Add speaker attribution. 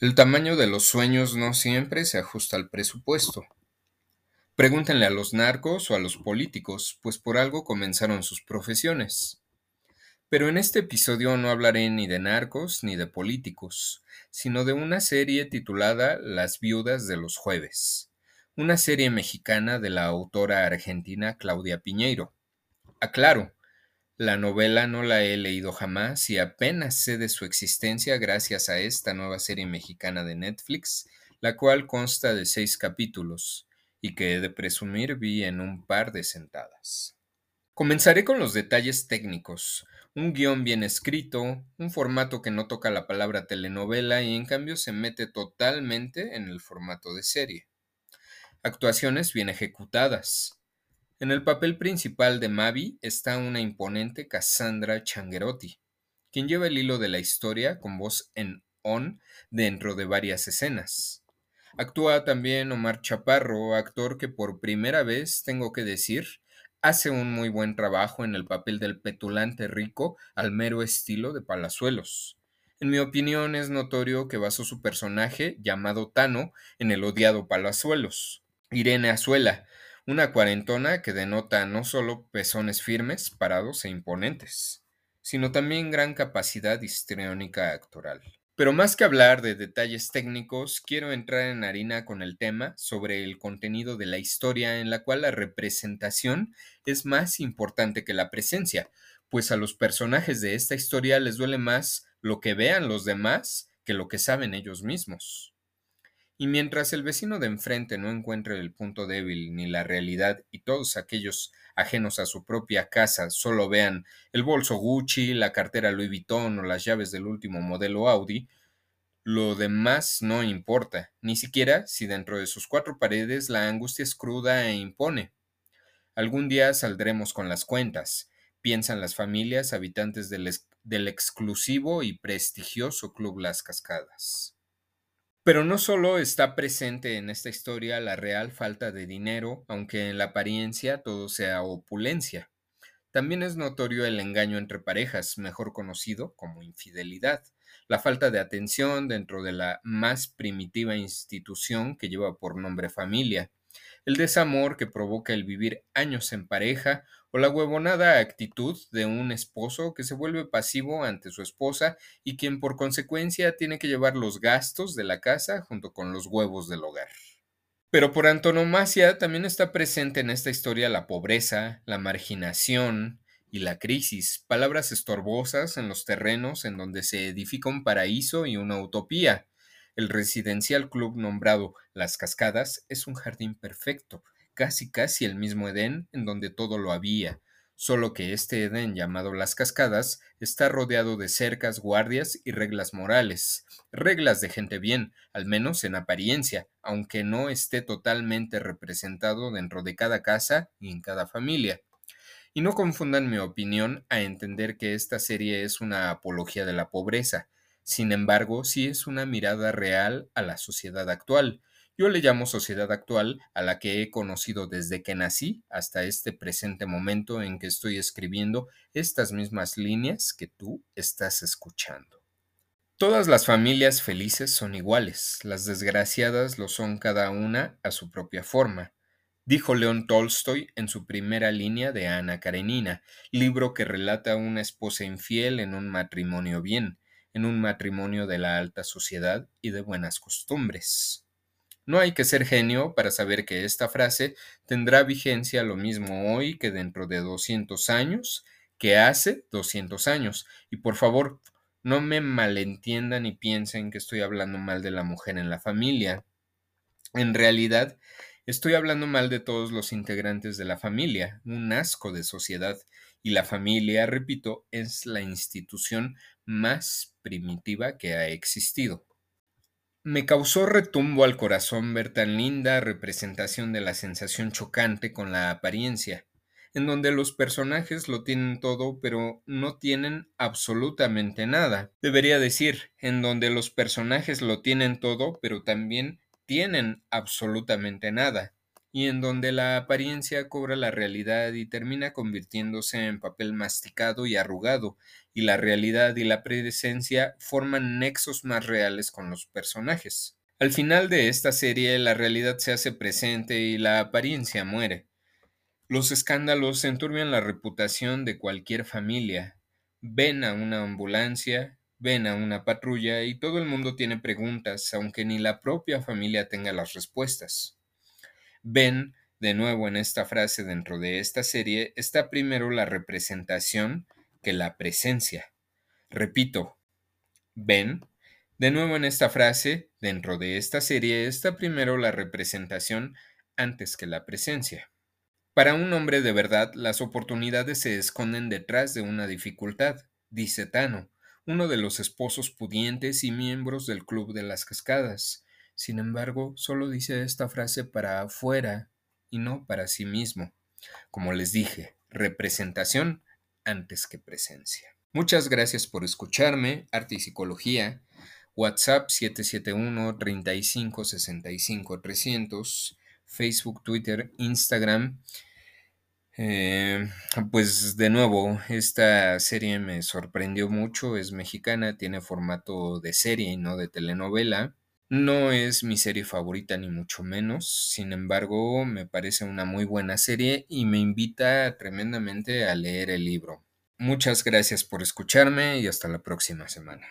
Speaker 1: El tamaño de los sueños no siempre se ajusta al presupuesto. Pregúntenle a los narcos o a los políticos, pues por algo comenzaron sus profesiones. Pero en este episodio no hablaré ni de narcos ni de políticos, sino de una serie titulada Las viudas de los jueves, una serie mexicana de la autora argentina Claudia Piñeiro. Aclaro, la novela no la he leído jamás y apenas sé de su existencia gracias a esta nueva serie mexicana de Netflix, la cual consta de seis capítulos y que he de presumir vi en un par de sentadas. Comenzaré con los detalles técnicos, un guion bien escrito, un formato que no toca la palabra telenovela y en cambio se mete totalmente en el formato de serie. Actuaciones bien ejecutadas, en el papel principal de Mavi está una imponente Cassandra Changuerotti, quien lleva el hilo de la historia con voz en on dentro de varias escenas. Actúa también Omar Chaparro, actor que por primera vez, tengo que decir, hace un muy buen trabajo en el papel del petulante rico al mero estilo de Palazuelos. En mi opinión es notorio que basó su personaje, llamado Tano, en el odiado Palazuelos. Irene Azuela, una cuarentona que denota no solo pezones firmes, parados e imponentes, sino también gran capacidad histriónica actoral. Pero más que hablar de detalles técnicos, quiero entrar en harina con el tema sobre el contenido de la historia en la cual la representación es más importante que la presencia, pues a los personajes de esta historia les duele más lo que vean los demás que lo que saben ellos mismos. Y mientras el vecino de enfrente no encuentre el punto débil ni la realidad y todos aquellos ajenos a su propia casa solo vean el bolso Gucci, la cartera Louis Vuitton o las llaves del último modelo Audi, lo demás no importa, ni siquiera si dentro de sus cuatro paredes la angustia es cruda e impone. Algún día saldremos con las cuentas, piensan las familias habitantes del, del exclusivo y prestigioso Club Las Cascadas. Pero no solo está presente en esta historia la real falta de dinero, aunque en la apariencia todo sea opulencia. También es notorio el engaño entre parejas, mejor conocido como infidelidad, la falta de atención dentro de la más primitiva institución que lleva por nombre familia, el desamor que provoca el vivir años en pareja o la huevonada actitud de un esposo que se vuelve pasivo ante su esposa y quien por consecuencia tiene que llevar los gastos de la casa junto con los huevos del hogar. Pero por antonomasia también está presente en esta historia la pobreza, la marginación y la crisis, palabras estorbosas en los terrenos en donde se edifica un paraíso y una utopía, el residencial club nombrado Las Cascadas es un jardín perfecto, casi casi el mismo Edén en donde todo lo había, solo que este Edén llamado Las Cascadas está rodeado de cercas, guardias y reglas morales, reglas de gente bien, al menos en apariencia, aunque no esté totalmente representado dentro de cada casa y en cada familia. Y no confundan mi opinión a entender que esta serie es una apología de la pobreza, sin embargo, sí es una mirada real a la sociedad actual. Yo le llamo sociedad actual a la que he conocido desde que nací hasta este presente momento en que estoy escribiendo estas mismas líneas que tú estás escuchando. Todas las familias felices son iguales, las desgraciadas lo son cada una a su propia forma, dijo León Tolstoy en su primera línea de Ana Karenina, libro que relata a una esposa infiel en un matrimonio bien, en un matrimonio de la alta sociedad y de buenas costumbres. No hay que ser genio para saber que esta frase tendrá vigencia lo mismo hoy que dentro de 200 años, que hace 200 años. Y por favor, no me malentiendan y piensen que estoy hablando mal de la mujer en la familia. En realidad, estoy hablando mal de todos los integrantes de la familia, un asco de sociedad. Y la familia, repito, es la institución más primitiva que ha existido. Me causó retumbo al corazón ver tan linda representación de la sensación chocante con la apariencia, en donde los personajes lo tienen todo pero no tienen absolutamente nada. Debería decir, en donde los personajes lo tienen todo pero también tienen absolutamente nada. Y en donde la apariencia cobra la realidad y termina convirtiéndose en papel masticado y arrugado, y la realidad y la presencia forman nexos más reales con los personajes. Al final de esta serie la realidad se hace presente y la apariencia muere. Los escándalos enturbian la reputación de cualquier familia. Ven a una ambulancia, ven a una patrulla y todo el mundo tiene preguntas, aunque ni la propia familia tenga las respuestas. Ven, de nuevo en esta frase dentro de esta serie, está primero la representación que la presencia. Repito, ven, de nuevo en esta frase, dentro de esta serie, está primero la representación antes que la presencia. Para un hombre de verdad, las oportunidades se esconden detrás de una dificultad, dice Tano, uno de los esposos pudientes y miembros del Club de las Cascadas. Sin embargo, solo dice esta frase para afuera y no para sí mismo. Como les dije, representación antes que presencia. Muchas gracias por escucharme, Arte y Psicología, WhatsApp 771 35 65 300, Facebook, Twitter, Instagram eh, pues de nuevo, esta serie me sorprendió mucho, es mexicana, tiene formato de serie y no de telenovela. No es mi serie favorita ni mucho menos, sin embargo me parece una muy buena serie y me invita tremendamente a leer el libro. Muchas gracias por escucharme y hasta la próxima semana.